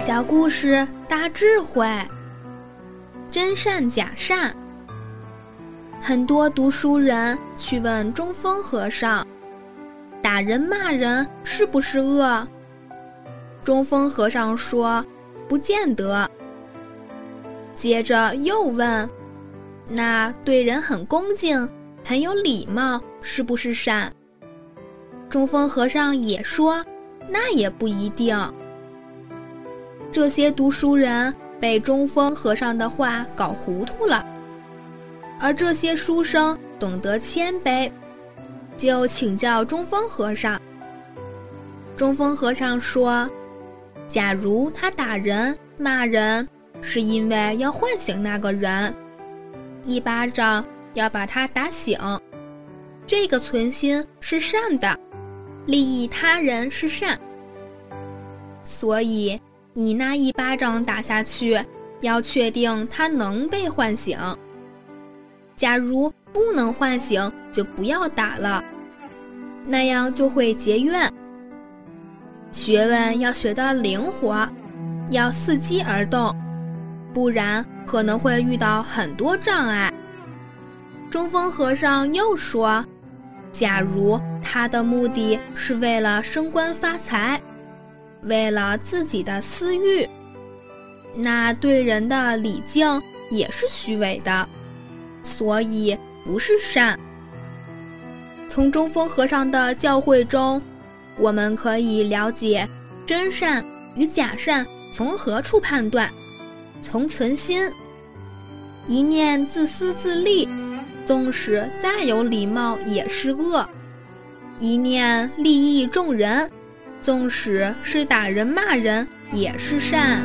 小故事大智慧。真善假善，很多读书人去问中峰和尚：“打人骂人是不是恶？”中峰和尚说：“不见得。”接着又问：“那对人很恭敬、很有礼貌，是不是善？”中峰和尚也说：“那也不一定。”这些读书人被中峰和尚的话搞糊涂了，而这些书生懂得谦卑，就请教中峰和尚。中峰和尚说：“假如他打人、骂人，是因为要唤醒那个人，一巴掌要把他打醒，这个存心是善的，利益他人是善，所以。”你那一巴掌打下去，要确定他能被唤醒。假如不能唤醒，就不要打了，那样就会结怨。学问要学得灵活，要伺机而动，不然可能会遇到很多障碍。中峰和尚又说：“假如他的目的是为了升官发财。”为了自己的私欲，那对人的礼敬也是虚伪的，所以不是善。从中峰和尚的教诲中，我们可以了解真善与假善从何处判断。从存心，一念自私自利，纵使再有礼貌也是恶；一念利益众人。纵使是打人骂人，也是善。